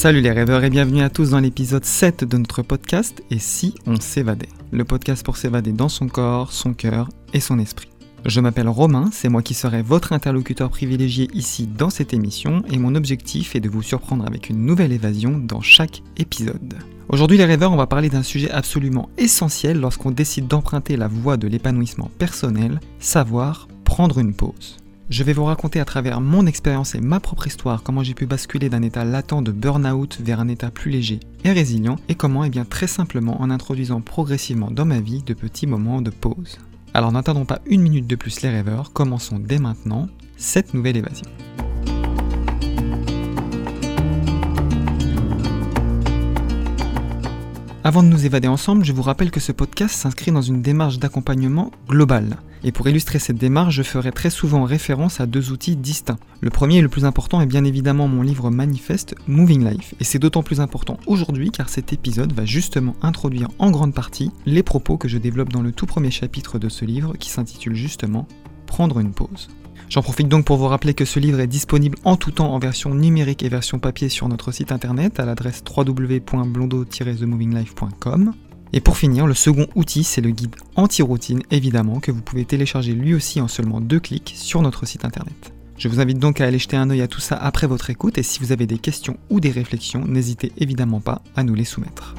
Salut les rêveurs et bienvenue à tous dans l'épisode 7 de notre podcast Et si on s'évadait? Le podcast pour s'évader dans son corps, son cœur et son esprit. Je m'appelle Romain, c'est moi qui serai votre interlocuteur privilégié ici dans cette émission et mon objectif est de vous surprendre avec une nouvelle évasion dans chaque épisode. Aujourd'hui les rêveurs, on va parler d'un sujet absolument essentiel lorsqu'on décide d'emprunter la voie de l'épanouissement personnel, savoir prendre une pause. Je vais vous raconter à travers mon expérience et ma propre histoire comment j'ai pu basculer d'un état latent de burn-out vers un état plus léger et résilient et comment, et eh bien très simplement en introduisant progressivement dans ma vie de petits moments de pause. Alors n'attendons pas une minute de plus les rêveurs, commençons dès maintenant cette nouvelle évasion. Avant de nous évader ensemble, je vous rappelle que ce podcast s'inscrit dans une démarche d'accompagnement global. Et pour illustrer cette démarche, je ferai très souvent référence à deux outils distincts. Le premier et le plus important est bien évidemment mon livre manifeste Moving Life. Et c'est d'autant plus important aujourd'hui car cet épisode va justement introduire en grande partie les propos que je développe dans le tout premier chapitre de ce livre qui s'intitule justement Prendre une pause. J'en profite donc pour vous rappeler que ce livre est disponible en tout temps en version numérique et version papier sur notre site internet à l'adresse www.blondo-themovinglife.com. Et pour finir, le second outil, c'est le guide anti-routine, évidemment, que vous pouvez télécharger lui aussi en seulement deux clics sur notre site internet. Je vous invite donc à aller jeter un œil à tout ça après votre écoute et si vous avez des questions ou des réflexions, n'hésitez évidemment pas à nous les soumettre.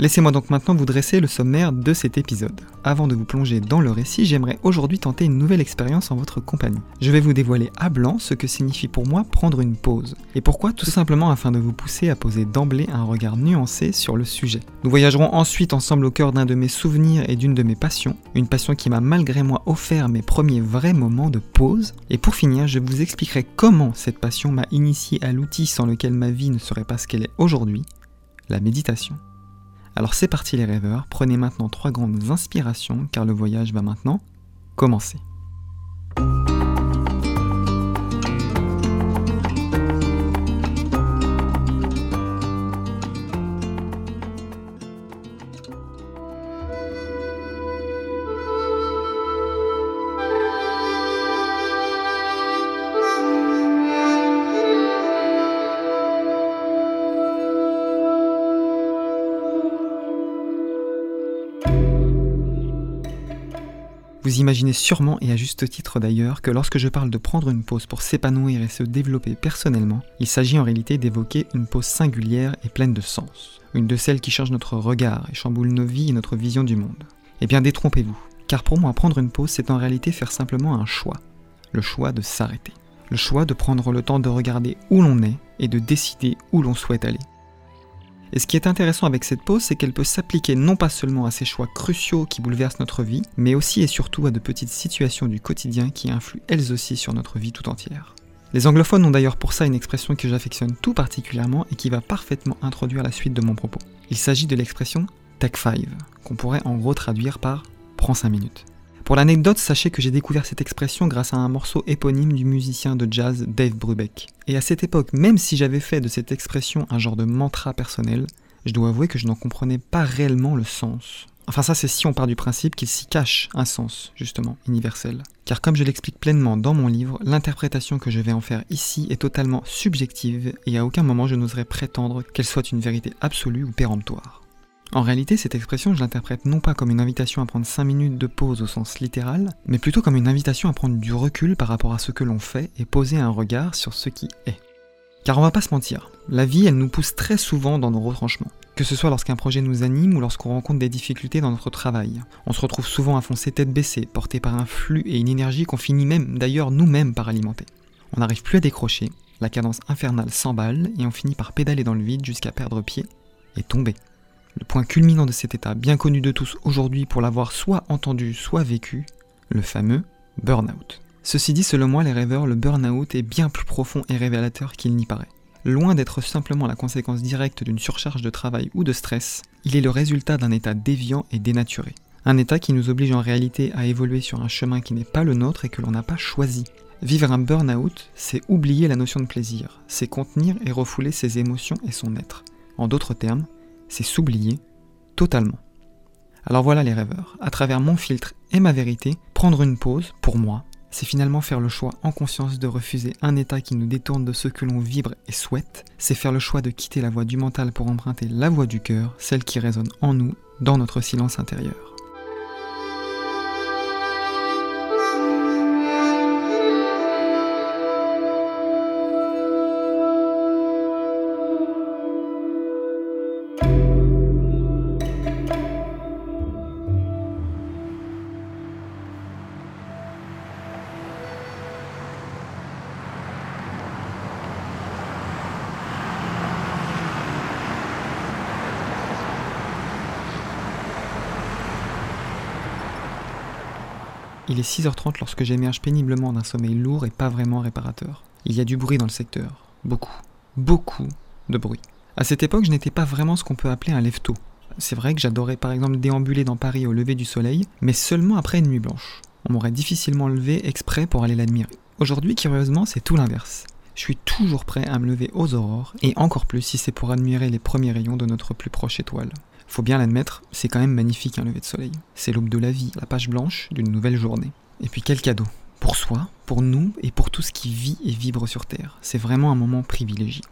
Laissez-moi donc maintenant vous dresser le sommaire de cet épisode. Avant de vous plonger dans le récit, j'aimerais aujourd'hui tenter une nouvelle expérience en votre compagnie. Je vais vous dévoiler à blanc ce que signifie pour moi prendre une pause. Et pourquoi? Tout simplement afin de vous pousser à poser d'emblée un regard nuancé sur le sujet. Nous voyagerons ensuite ensemble au cœur d'un de mes souvenirs et d'une de mes passions, une passion qui m'a malgré moi offert mes premiers vrais moments de pause. Et pour finir, je vous expliquerai comment cette passion m'a initié à l'outil sans lequel ma vie ne serait pas ce qu'elle est aujourd'hui, la méditation. Alors c'est parti les rêveurs, prenez maintenant trois grandes inspirations car le voyage va maintenant commencer. Vous imaginez sûrement, et à juste titre d'ailleurs, que lorsque je parle de prendre une pause pour s'épanouir et se développer personnellement, il s'agit en réalité d'évoquer une pause singulière et pleine de sens. Une de celles qui change notre regard et chamboule nos vies et notre vision du monde. Eh bien détrompez-vous, car pour moi prendre une pause c'est en réalité faire simplement un choix. Le choix de s'arrêter. Le choix de prendre le temps de regarder où l'on est et de décider où l'on souhaite aller. Et ce qui est intéressant avec cette pause, c'est qu'elle peut s'appliquer non pas seulement à ces choix cruciaux qui bouleversent notre vie, mais aussi et surtout à de petites situations du quotidien qui influent elles aussi sur notre vie tout entière. Les anglophones ont d'ailleurs pour ça une expression que j'affectionne tout particulièrement et qui va parfaitement introduire la suite de mon propos. Il s'agit de l'expression Take 5, qu'on pourrait en gros traduire par Prends 5 minutes. Pour l'anecdote, sachez que j'ai découvert cette expression grâce à un morceau éponyme du musicien de jazz Dave Brubeck. Et à cette époque, même si j'avais fait de cette expression un genre de mantra personnel, je dois avouer que je n'en comprenais pas réellement le sens. Enfin ça c'est si on part du principe qu'il s'y cache un sens, justement, universel. Car comme je l'explique pleinement dans mon livre, l'interprétation que je vais en faire ici est totalement subjective et à aucun moment je n'oserais prétendre qu'elle soit une vérité absolue ou péremptoire. En réalité, cette expression, je l'interprète non pas comme une invitation à prendre 5 minutes de pause au sens littéral, mais plutôt comme une invitation à prendre du recul par rapport à ce que l'on fait et poser un regard sur ce qui est. Car on va pas se mentir, la vie, elle nous pousse très souvent dans nos retranchements. Que ce soit lorsqu'un projet nous anime ou lorsqu'on rencontre des difficultés dans notre travail. On se retrouve souvent à foncer tête baissée, porté par un flux et une énergie qu'on finit même, d'ailleurs nous-mêmes, par alimenter. On n'arrive plus à décrocher, la cadence infernale s'emballe et on finit par pédaler dans le vide jusqu'à perdre pied et tomber. Le point culminant de cet état, bien connu de tous aujourd'hui pour l'avoir soit entendu, soit vécu, le fameux burn-out. Ceci dit, selon moi, les rêveurs, le burn-out est bien plus profond et révélateur qu'il n'y paraît. Loin d'être simplement la conséquence directe d'une surcharge de travail ou de stress, il est le résultat d'un état déviant et dénaturé. Un état qui nous oblige en réalité à évoluer sur un chemin qui n'est pas le nôtre et que l'on n'a pas choisi. Vivre un burn-out, c'est oublier la notion de plaisir, c'est contenir et refouler ses émotions et son être. En d'autres termes, c'est s'oublier totalement. Alors voilà les rêveurs, à travers mon filtre et ma vérité, prendre une pause, pour moi, c'est finalement faire le choix en conscience de refuser un état qui nous détourne de ce que l'on vibre et souhaite, c'est faire le choix de quitter la voie du mental pour emprunter la voie du cœur, celle qui résonne en nous, dans notre silence intérieur. Il est 6h30 lorsque j'émerge péniblement d'un sommeil lourd et pas vraiment réparateur. Il y a du bruit dans le secteur. Beaucoup. Beaucoup de bruit. À cette époque, je n'étais pas vraiment ce qu'on peut appeler un lève-tôt. C'est vrai que j'adorais par exemple déambuler dans Paris au lever du soleil, mais seulement après une nuit blanche. On m'aurait difficilement levé exprès pour aller l'admirer. Aujourd'hui, curieusement, c'est tout l'inverse. Je suis toujours prêt à me lever aux aurores, et encore plus si c'est pour admirer les premiers rayons de notre plus proche étoile. Faut bien l'admettre, c'est quand même magnifique un lever de soleil. C'est l'aube de la vie, la page blanche d'une nouvelle journée. Et puis quel cadeau Pour soi, pour nous et pour tout ce qui vit et vibre sur Terre. C'est vraiment un moment privilégié.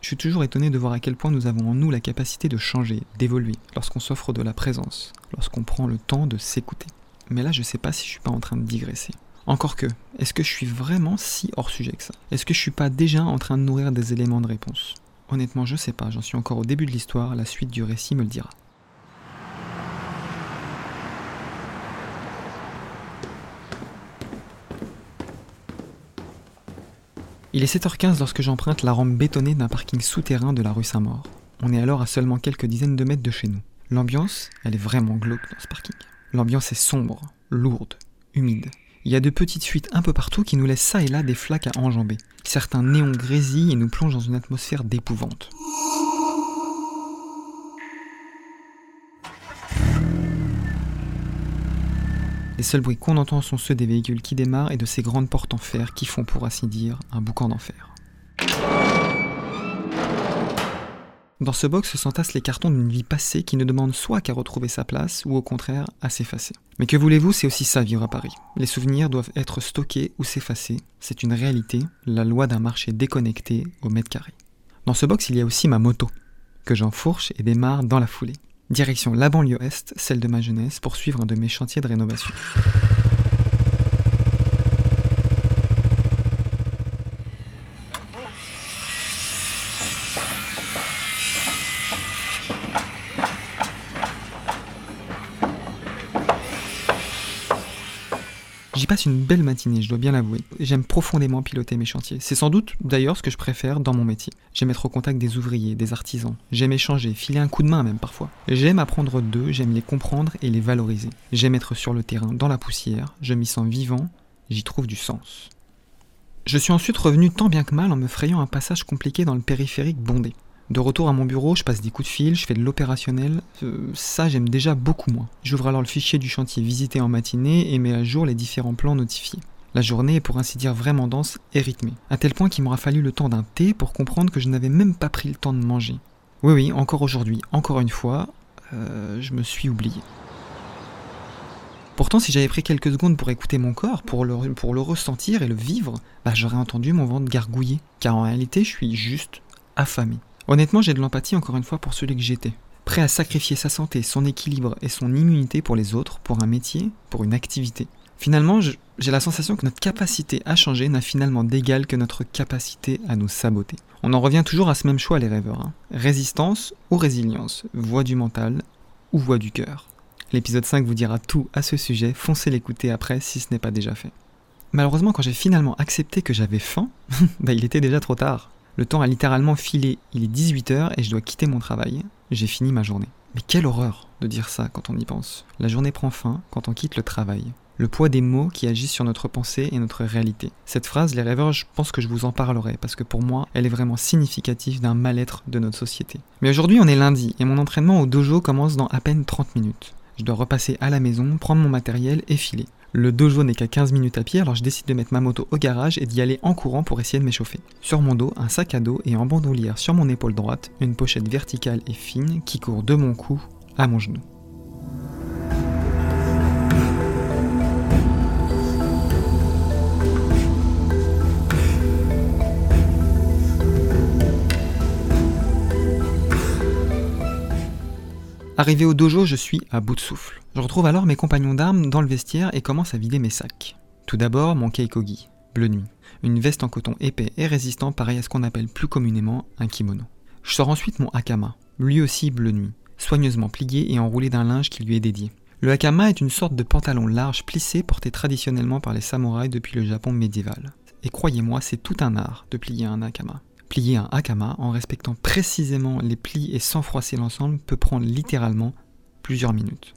Je suis toujours étonné de voir à quel point nous avons en nous la capacité de changer, d'évoluer, lorsqu'on s'offre de la présence, lorsqu'on prend le temps de s'écouter. Mais là, je sais pas si je suis pas en train de digresser. Encore que, est-ce que je suis vraiment si hors sujet que ça? Est-ce que je suis pas déjà en train de nourrir des éléments de réponse? Honnêtement, je sais pas, j'en suis encore au début de l'histoire, la suite du récit me le dira. Il est 7h15 lorsque j'emprunte la rampe bétonnée d'un parking souterrain de la rue Saint-Maur. On est alors à seulement quelques dizaines de mètres de chez nous. L'ambiance, elle est vraiment glauque dans ce parking. L'ambiance est sombre, lourde, humide. Il y a de petites fuites un peu partout qui nous laissent ça et là des flaques à enjamber. Certains néons grésillent et nous plongent dans une atmosphère d'épouvante. Les seuls bruits qu'on entend sont ceux des véhicules qui démarrent et de ces grandes portes en fer qui font, pour ainsi dire, un boucan d'enfer. Dans ce box s'entassent les cartons d'une vie passée qui ne demande soit qu'à retrouver sa place ou au contraire à s'effacer. Mais que voulez-vous, c'est aussi ça vivre à Paris. Les souvenirs doivent être stockés ou s'effacer. C'est une réalité, la loi d'un marché déconnecté au mètre carré. Dans ce box, il y a aussi ma moto, que j'enfourche et démarre dans la foulée. Direction la banlieue est, celle de ma jeunesse, pour suivre un de mes chantiers de rénovation. J'y passe une belle matinée, je dois bien l'avouer. J'aime profondément piloter mes chantiers. C'est sans doute d'ailleurs ce que je préfère dans mon métier. J'aime être au contact des ouvriers, des artisans. J'aime échanger, filer un coup de main même parfois. J'aime apprendre d'eux, j'aime les comprendre et les valoriser. J'aime être sur le terrain, dans la poussière. Je m'y sens vivant, j'y trouve du sens. Je suis ensuite revenu tant bien que mal en me frayant un passage compliqué dans le périphérique bondé. De retour à mon bureau, je passe des coups de fil, je fais de l'opérationnel. Euh, ça, j'aime déjà beaucoup moins. J'ouvre alors le fichier du chantier visité en matinée et mets à jour les différents plans notifiés. La journée est pour ainsi dire vraiment dense et rythmée, à tel point qu'il m'aura fallu le temps d'un thé pour comprendre que je n'avais même pas pris le temps de manger. Oui, oui, encore aujourd'hui, encore une fois, euh, je me suis oublié. Pourtant, si j'avais pris quelques secondes pour écouter mon corps, pour le, ressentir et le vivre, bah, j'aurais entendu mon ventre gargouiller. Car en réalité, je suis juste affamé. Honnêtement, j'ai de l'empathie encore une fois pour celui que j'étais. Prêt à sacrifier sa santé, son équilibre et son immunité pour les autres, pour un métier, pour une activité. Finalement, j'ai la sensation que notre capacité à changer n'a finalement d'égal que notre capacité à nous saboter. On en revient toujours à ce même choix, les rêveurs. Hein. Résistance ou résilience, voix du mental ou voix du cœur? L'épisode 5 vous dira tout à ce sujet, foncez l'écouter après si ce n'est pas déjà fait. Malheureusement, quand j'ai finalement accepté que j'avais faim, bah, il était déjà trop tard. Le temps a littéralement filé, il est 18h et je dois quitter mon travail. J'ai fini ma journée. Mais quelle horreur de dire ça quand on y pense. La journée prend fin quand on quitte le travail. Le poids des mots qui agissent sur notre pensée et notre réalité. Cette phrase, les rêveurs, je pense que je vous en parlerai parce que pour moi, elle est vraiment significative d'un mal-être de notre société. Mais aujourd'hui, on est lundi et mon entraînement au dojo commence dans à peine 30 minutes. Je dois repasser à la maison, prendre mon matériel et filer. Le dojo n'est qu'à 15 minutes à pied, alors je décide de mettre ma moto au garage et d'y aller en courant pour essayer de m'échauffer. Sur mon dos, un sac à dos et en bandoulière sur mon épaule droite, une pochette verticale et fine qui court de mon cou à mon genou. Arrivé au dojo, je suis à bout de souffle. Je retrouve alors mes compagnons d'armes dans le vestiaire et commence à vider mes sacs. Tout d'abord, mon keikogi, bleu nuit, une veste en coton épais et résistant pareil à ce qu'on appelle plus communément un kimono. Je sors ensuite mon hakama, lui aussi bleu nuit, soigneusement plié et enroulé d'un linge qui lui est dédié. Le hakama est une sorte de pantalon large plissé porté traditionnellement par les samouraïs depuis le Japon médiéval. Et croyez-moi, c'est tout un art de plier un hakama. Plier un hakama en respectant précisément les plis et sans froisser l'ensemble peut prendre littéralement plusieurs minutes.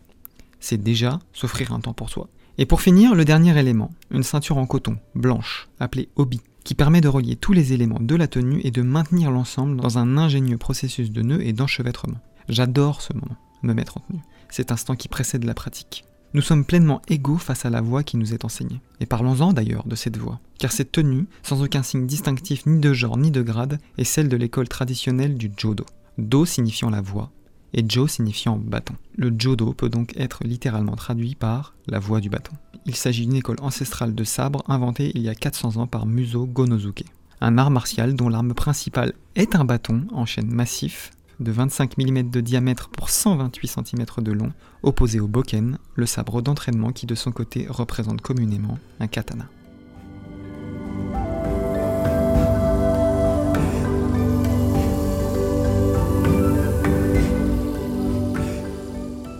C'est déjà s'offrir un temps pour soi. Et pour finir, le dernier élément, une ceinture en coton, blanche, appelée obi, qui permet de relier tous les éléments de la tenue et de maintenir l'ensemble dans un ingénieux processus de nœuds et d'enchevêtrement. J'adore ce moment, me mettre en tenue cet instant qui précède la pratique. Nous sommes pleinement égaux face à la voix qui nous est enseignée. Et parlons-en d'ailleurs de cette voix, car cette tenue, sans aucun signe distinctif ni de genre ni de grade, est celle de l'école traditionnelle du Jodo. Do signifiant la voix, et Jo signifiant bâton. Le Jodo peut donc être littéralement traduit par la voix du bâton. Il s'agit d'une école ancestrale de sabre inventée il y a 400 ans par Muso Gonozuke, un art martial dont l'arme principale est un bâton en chaîne massif de 25 mm de diamètre pour 128 cm de long, opposé au boken, le sabre d'entraînement qui de son côté représente communément un katana.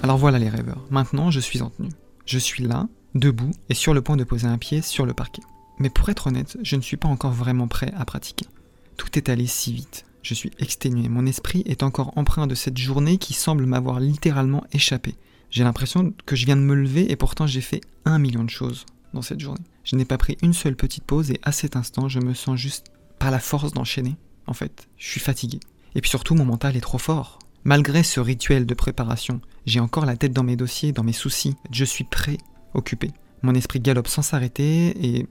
Alors voilà les rêveurs, maintenant je suis en tenue. Je suis là, debout et sur le point de poser un pied sur le parquet. Mais pour être honnête, je ne suis pas encore vraiment prêt à pratiquer. Tout est allé si vite. Je suis exténué, mon esprit est encore empreint de cette journée qui semble m'avoir littéralement échappé. J'ai l'impression que je viens de me lever et pourtant j'ai fait un million de choses dans cette journée. Je n'ai pas pris une seule petite pause et à cet instant je me sens juste pas la force d'enchaîner. En fait, je suis fatigué. Et puis surtout mon mental est trop fort. Malgré ce rituel de préparation, j'ai encore la tête dans mes dossiers, dans mes soucis. Je suis prêt, occupé. Mon esprit galope sans s'arrêter et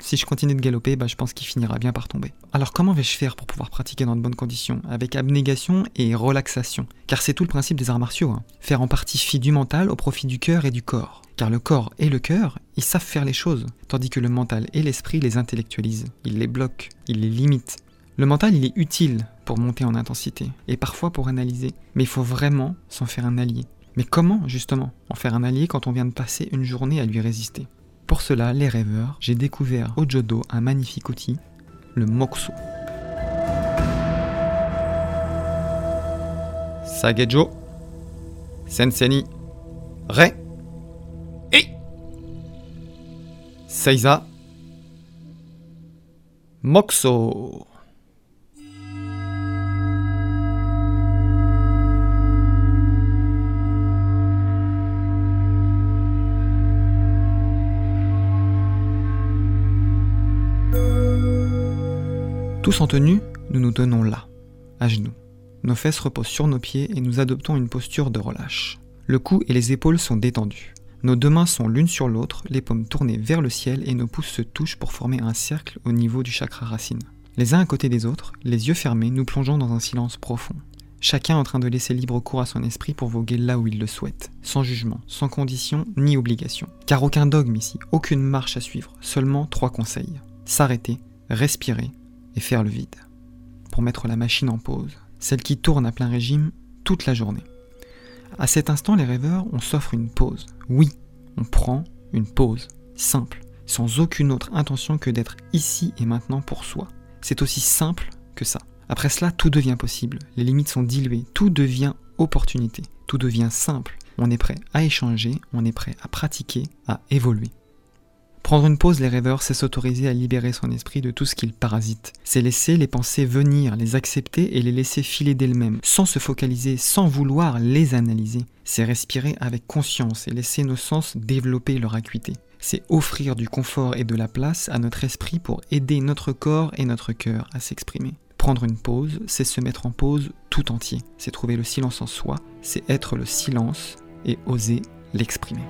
si je continue de galoper, bah, je pense qu'il finira bien par tomber. Alors comment vais-je faire pour pouvoir pratiquer dans de bonnes conditions? Avec abnégation et relaxation. Car c'est tout le principe des arts martiaux. Hein. Faire en partie fi du mental au profit du cœur et du corps. Car le corps et le cœur, ils savent faire les choses, tandis que le mental et l'esprit les intellectualisent. Ils les bloquent, ils les limitent. Le mental, il est utile pour monter en intensité, et parfois pour analyser, mais il faut vraiment s'en faire un allié. Mais comment, justement, en faire un allié quand on vient de passer une journée à lui résister? Pour cela, les rêveurs, j'ai découvert au Jodo un magnifique outil, le Mokuso. Sagejo, Senseni, Re, et Seiza, Mokuso. Tous en tenue, nous nous tenons là, à genoux. Nos fesses reposent sur nos pieds et nous adoptons une posture de relâche. Le cou et les épaules sont détendus. Nos deux mains sont l'une sur l'autre, les paumes tournées vers le ciel et nos pouces se touchent pour former un cercle au niveau du chakra racine. Les uns à côté des autres, les yeux fermés, nous plongeons dans un silence profond. Chacun en train de laisser libre cours à son esprit pour voguer là où il le souhaite, sans jugement, sans condition ni obligation. Car aucun dogme ici, aucune marche à suivre, seulement trois conseils. S'arrêter, respirer et faire le vide, pour mettre la machine en pause, celle qui tourne à plein régime toute la journée. À cet instant, les rêveurs, on s'offre une pause. Oui, on prend une pause, simple, sans aucune autre intention que d'être ici et maintenant pour soi. C'est aussi simple que ça. Après cela, tout devient possible, les limites sont diluées, tout devient opportunité, tout devient simple. On est prêt à échanger, on est prêt à pratiquer, à évoluer. Prendre une pause, les rêveurs, c'est s'autoriser à libérer son esprit de tout ce qu'il parasite. C'est laisser les pensées venir, les accepter et les laisser filer d'elles-mêmes, sans se focaliser, sans vouloir les analyser. C'est respirer avec conscience et laisser nos sens développer leur acuité. C'est offrir du confort et de la place à notre esprit pour aider notre corps et notre cœur à s'exprimer. Prendre une pause, c'est se mettre en pause tout entier. C'est trouver le silence en soi, c'est être le silence et oser l'exprimer.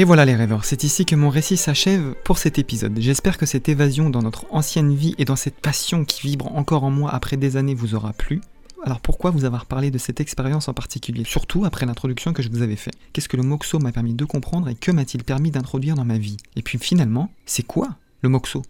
Et voilà les rêveurs, c'est ici que mon récit s'achève pour cet épisode. J'espère que cette évasion dans notre ancienne vie et dans cette passion qui vibre encore en moi après des années vous aura plu. Alors pourquoi vous avoir parlé de cette expérience en particulier? Surtout après l'introduction que je vous avais faite. Qu'est-ce que le Moxo m'a permis de comprendre et que m'a-t-il permis d'introduire dans ma vie? Et puis finalement, c'est quoi le Moxo?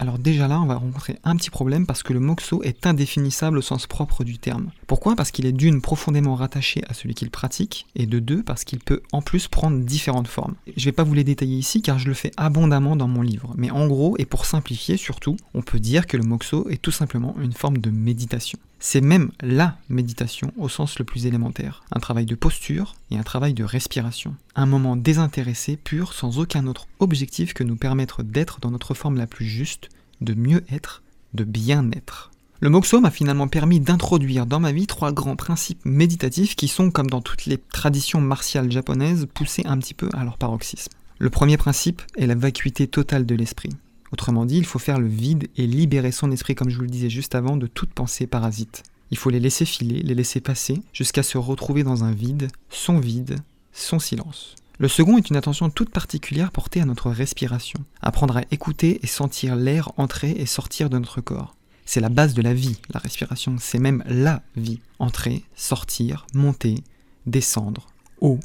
Alors déjà là, on va rencontrer un petit problème parce que le moxo est indéfinissable au sens propre du terme. Pourquoi? Parce qu'il est d'une profondément rattaché à celui qu'il pratique, et de deux parce qu'il peut en plus prendre différentes formes. Je vais pas vous les détailler ici car je le fais abondamment dans mon livre, mais en gros, et pour simplifier surtout, on peut dire que le moxo est tout simplement une forme de méditation. C'est même la méditation au sens le plus élémentaire. Un travail de posture et un travail de respiration. Un moment désintéressé, pur, sans aucun autre objectif que nous permettre d'être dans notre forme la plus juste, de mieux être, de bien être. Le Moxo m'a finalement permis d'introduire dans ma vie trois grands principes méditatifs qui sont, comme dans toutes les traditions martiales japonaises, poussés un petit peu à leur paroxysme. Le premier principe est la vacuité totale de l'esprit. Autrement dit, il faut faire le vide et libérer son esprit, comme je vous le disais juste avant, de toute pensée parasite. Il faut les laisser filer, les laisser passer, jusqu'à se retrouver dans un vide, son vide, son silence. Le second est une attention toute particulière portée à notre respiration. Apprendre à écouter et sentir l'air entrer et sortir de notre corps. C'est la base de la vie, la respiration, c'est même la vie. Entrer, sortir, monter, descendre, haut,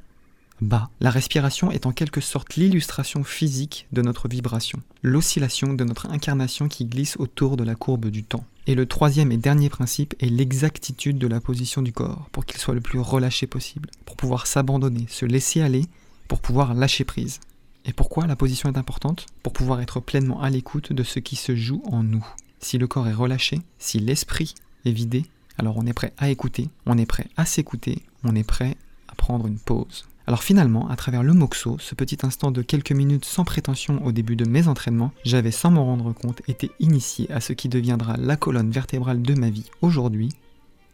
bas. La respiration est en quelque sorte l'illustration physique de notre vibration, l'oscillation de notre incarnation qui glisse autour de la courbe du temps. Et le troisième et dernier principe est l'exactitude de la position du corps, pour qu'il soit le plus relâché possible, pour pouvoir s'abandonner, se laisser aller, pour pouvoir lâcher prise. Et pourquoi la position est importante? Pour pouvoir être pleinement à l'écoute de ce qui se joue en nous. Si le corps est relâché, si l'esprit est vidé, alors on est prêt à écouter, on est prêt à s'écouter, on est prêt à prendre une pause. Alors finalement, à travers le moxo, ce petit instant de quelques minutes sans prétention au début de mes entraînements, j'avais sans m'en rendre compte été initié à ce qui deviendra la colonne vertébrale de ma vie aujourd'hui,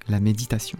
la méditation.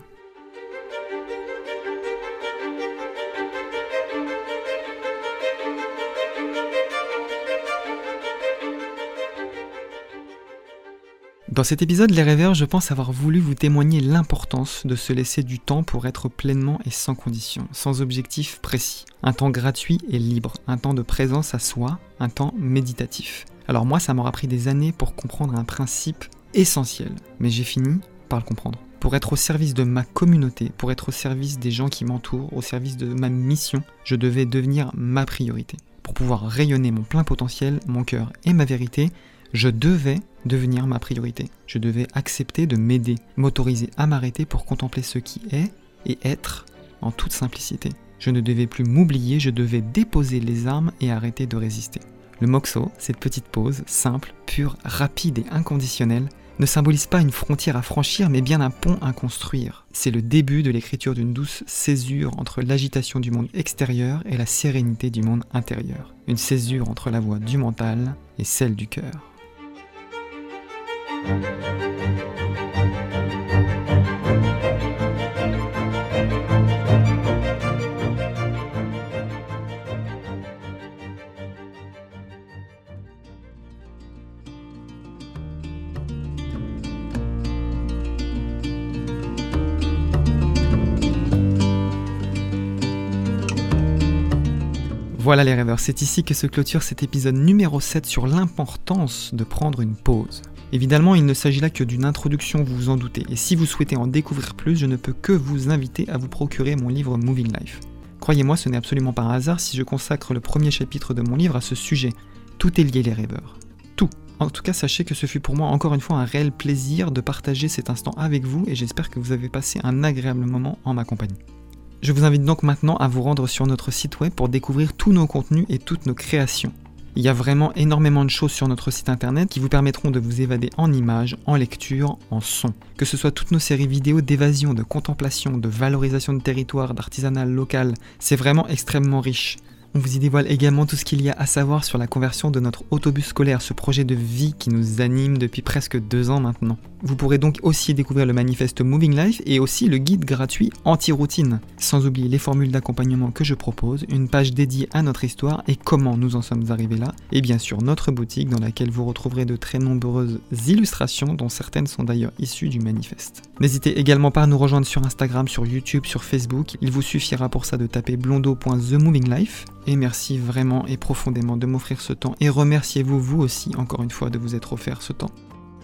Dans cet épisode, les rêveurs, je pense avoir voulu vous témoigner l'importance de se laisser du temps pour être pleinement et sans condition, sans objectif précis. Un temps gratuit et libre, un temps de présence à soi, un temps méditatif. Alors moi, ça m'aura pris des années pour comprendre un principe essentiel, mais j'ai fini par le comprendre. Pour être au service de ma communauté, pour être au service des gens qui m'entourent, au service de ma mission, je devais devenir ma priorité. Pour pouvoir rayonner mon plein potentiel, mon cœur et ma vérité, je devais devenir ma priorité. Je devais accepter de m'aider, m'autoriser à m'arrêter pour contempler ce qui est et être en toute simplicité. Je ne devais plus m'oublier, je devais déposer les armes et arrêter de résister. Le moxo, cette petite pause, simple, pure, rapide et inconditionnelle, ne symbolise pas une frontière à franchir, mais bien un pont à construire. C'est le début de l'écriture d'une douce césure entre l'agitation du monde extérieur et la sérénité du monde intérieur. Une césure entre la voix du mental et celle du cœur. Voilà les rêveurs, c'est ici que se clôture cet épisode numéro 7 sur l'importance de prendre une pause. Évidemment, il ne s'agit là que d'une introduction, vous vous en doutez, et si vous souhaitez en découvrir plus, je ne peux que vous inviter à vous procurer mon livre Moving Life. Croyez-moi, ce n'est absolument pas un hasard si je consacre le premier chapitre de mon livre à ce sujet. Tout est lié les rêveurs. Tout. En tout cas, sachez que ce fut pour moi encore une fois un réel plaisir de partager cet instant avec vous et j'espère que vous avez passé un agréable moment en ma compagnie. Je vous invite donc maintenant à vous rendre sur notre site web pour découvrir tous nos contenus et toutes nos créations. Il y a vraiment énormément de choses sur notre site internet qui vous permettront de vous évader en images, en lecture, en son. Que ce soit toutes nos séries vidéo d'évasion, de contemplation, de valorisation de territoire, d'artisanat local, c'est vraiment extrêmement riche. On vous y dévoile également tout ce qu'il y a à savoir sur la conversion de notre autobus scolaire, ce projet de vie qui nous anime depuis presque deux ans maintenant. Vous pourrez donc aussi découvrir le manifeste Moving Life et aussi le guide gratuit Anti-Routine, sans oublier les formules d'accompagnement que je propose, une page dédiée à notre histoire et comment nous en sommes arrivés là, et bien sûr notre boutique dans laquelle vous retrouverez de très nombreuses illustrations dont certaines sont d'ailleurs issues du manifeste. N'hésitez également pas à nous rejoindre sur Instagram, sur YouTube, sur Facebook, il vous suffira pour ça de taper blondo.themoving.life Et merci vraiment et profondément de m'offrir ce temps et remerciez-vous vous aussi encore une fois de vous être offert ce temps.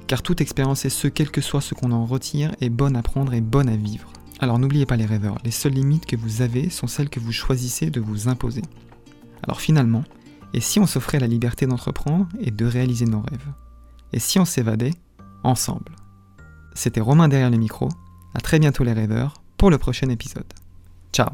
Car toute expérience et ce, quel que soit ce qu'on en retire, est bonne à prendre et bonne à vivre. Alors n'oubliez pas les rêveurs, les seules limites que vous avez sont celles que vous choisissez de vous imposer. Alors finalement, et si on s'offrait la liberté d'entreprendre et de réaliser nos rêves? Et si on s'évadait ensemble? C'était Romain derrière les micros, à très bientôt les rêveurs pour le prochain épisode. Ciao